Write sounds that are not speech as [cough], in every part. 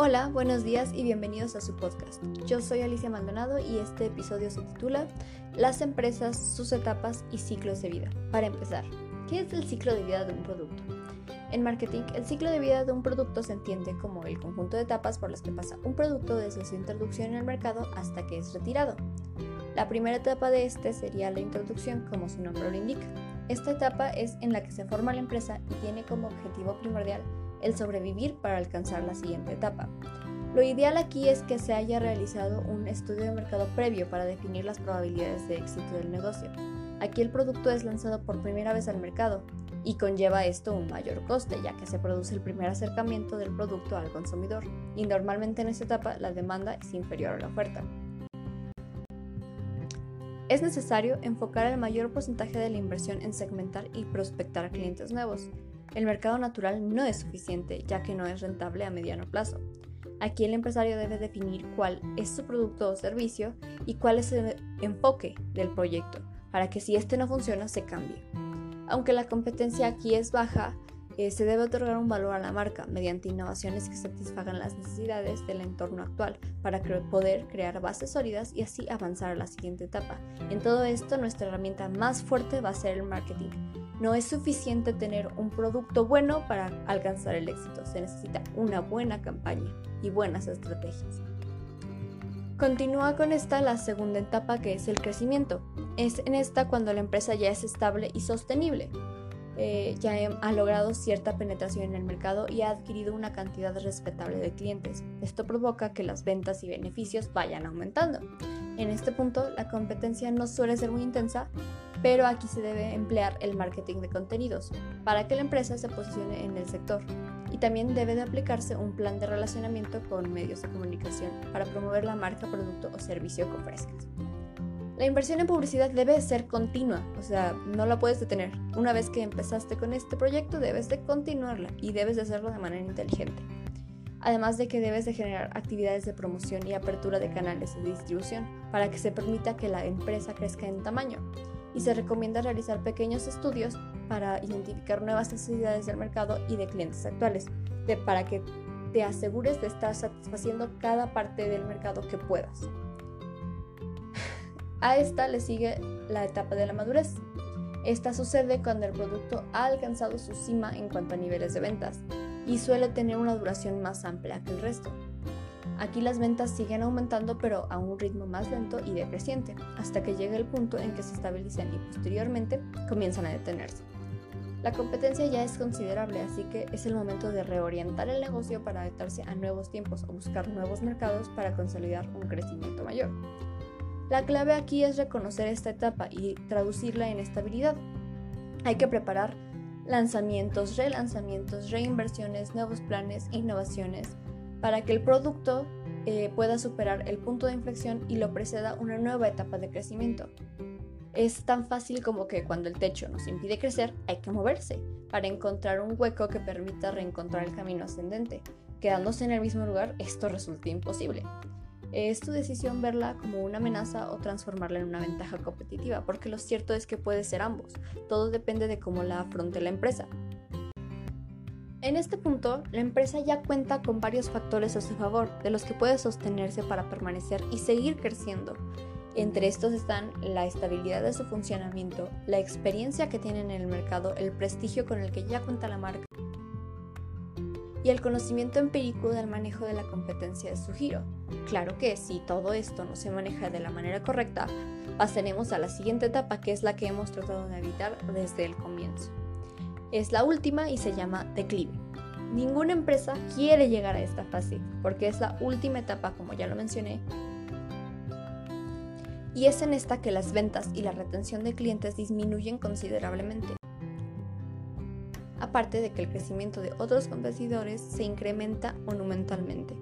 Hola, buenos días y bienvenidos a su podcast. Yo soy Alicia Maldonado y este episodio se titula Las empresas, sus etapas y ciclos de vida. Para empezar, ¿qué es el ciclo de vida de un producto? En marketing, el ciclo de vida de un producto se entiende como el conjunto de etapas por las que pasa un producto desde su introducción en el mercado hasta que es retirado. La primera etapa de este sería la introducción, como su nombre lo indica. Esta etapa es en la que se forma la empresa y tiene como objetivo primordial el sobrevivir para alcanzar la siguiente etapa. Lo ideal aquí es que se haya realizado un estudio de mercado previo para definir las probabilidades de éxito del negocio. Aquí el producto es lanzado por primera vez al mercado y conlleva esto un mayor coste ya que se produce el primer acercamiento del producto al consumidor y normalmente en esta etapa la demanda es inferior a la oferta. Es necesario enfocar el mayor porcentaje de la inversión en segmentar y prospectar clientes nuevos, el mercado natural no es suficiente ya que no es rentable a mediano plazo. Aquí el empresario debe definir cuál es su producto o servicio y cuál es el enfoque del proyecto para que si este no funciona se cambie. Aunque la competencia aquí es baja, eh, se debe otorgar un valor a la marca mediante innovaciones que satisfagan las necesidades del entorno actual para poder crear bases sólidas y así avanzar a la siguiente etapa. En todo esto, nuestra herramienta más fuerte va a ser el marketing no es suficiente tener un producto bueno para alcanzar el éxito, se necesita una buena campaña y buenas estrategias. Continúa con esta la segunda etapa que es el crecimiento. Es en esta cuando la empresa ya es estable y sostenible. Eh, ya ha logrado cierta penetración en el mercado y ha adquirido una cantidad respetable de clientes. Esto provoca que las ventas y beneficios vayan aumentando. En este punto, la competencia no suele ser muy intensa, pero aquí se debe emplear el marketing de contenidos para que la empresa se posicione en el sector. Y también debe de aplicarse un plan de relacionamiento con medios de comunicación para promover la marca, producto o servicio que ofrezcas. La inversión en publicidad debe ser continua, o sea, no la puedes detener. Una vez que empezaste con este proyecto, debes de continuarla y debes de hacerlo de manera inteligente. Además de que debes de generar actividades de promoción y apertura de canales de distribución para que se permita que la empresa crezca en tamaño. Y se recomienda realizar pequeños estudios para identificar nuevas necesidades del mercado y de clientes actuales, para que te asegures de estar satisfaciendo cada parte del mercado que puedas. [laughs] A esta le sigue la etapa de la madurez. Esta sucede cuando el producto ha alcanzado su cima en cuanto a niveles de ventas y suele tener una duración más amplia que el resto. Aquí las ventas siguen aumentando pero a un ritmo más lento y decreciente, hasta que llega el punto en que se estabilizan y posteriormente comienzan a detenerse. La competencia ya es considerable, así que es el momento de reorientar el negocio para adaptarse a nuevos tiempos o buscar nuevos mercados para consolidar un crecimiento mayor. La clave aquí es reconocer esta etapa y traducirla en estabilidad. Hay que preparar lanzamientos, relanzamientos, reinversiones, nuevos planes, innovaciones, para que el producto eh, pueda superar el punto de inflexión y lo preceda una nueva etapa de crecimiento. Es tan fácil como que cuando el techo nos impide crecer, hay que moverse para encontrar un hueco que permita reencontrar el camino ascendente. Quedándose en el mismo lugar, esto resulta imposible. Es tu decisión verla como una amenaza o transformarla en una ventaja competitiva, porque lo cierto es que puede ser ambos. Todo depende de cómo la afronte la empresa. En este punto, la empresa ya cuenta con varios factores a su favor, de los que puede sostenerse para permanecer y seguir creciendo. Entre estos están la estabilidad de su funcionamiento, la experiencia que tiene en el mercado, el prestigio con el que ya cuenta la marca y el conocimiento empírico del manejo de la competencia de su giro. Claro que si todo esto no se maneja de la manera correcta, pasaremos a la siguiente etapa que es la que hemos tratado de evitar desde el comienzo. Es la última y se llama declive. Ninguna empresa quiere llegar a esta fase porque es la última etapa, como ya lo mencioné, y es en esta que las ventas y la retención de clientes disminuyen considerablemente aparte de que el crecimiento de otros competidores se incrementa monumentalmente.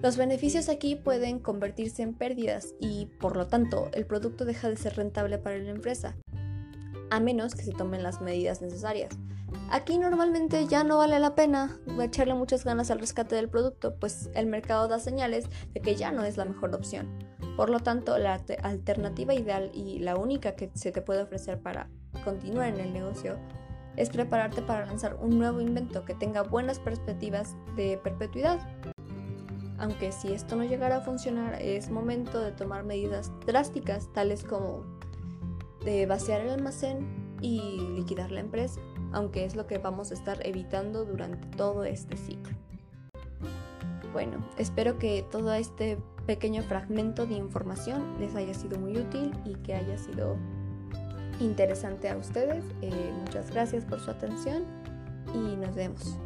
Los beneficios aquí pueden convertirse en pérdidas y, por lo tanto, el producto deja de ser rentable para la empresa, a menos que se tomen las medidas necesarias. Aquí normalmente ya no vale la pena echarle muchas ganas al rescate del producto, pues el mercado da señales de que ya no es la mejor opción. Por lo tanto, la alternativa ideal y la única que se te puede ofrecer para continuar en el negocio es prepararte para lanzar un nuevo invento que tenga buenas perspectivas de perpetuidad. aunque si esto no llegara a funcionar es momento de tomar medidas drásticas tales como de vaciar el almacén y liquidar la empresa, aunque es lo que vamos a estar evitando durante todo este ciclo. Bueno, espero que todo este pequeño fragmento de información les haya sido muy útil y que haya sido interesante a ustedes. Eh, muchas gracias por su atención y nos vemos.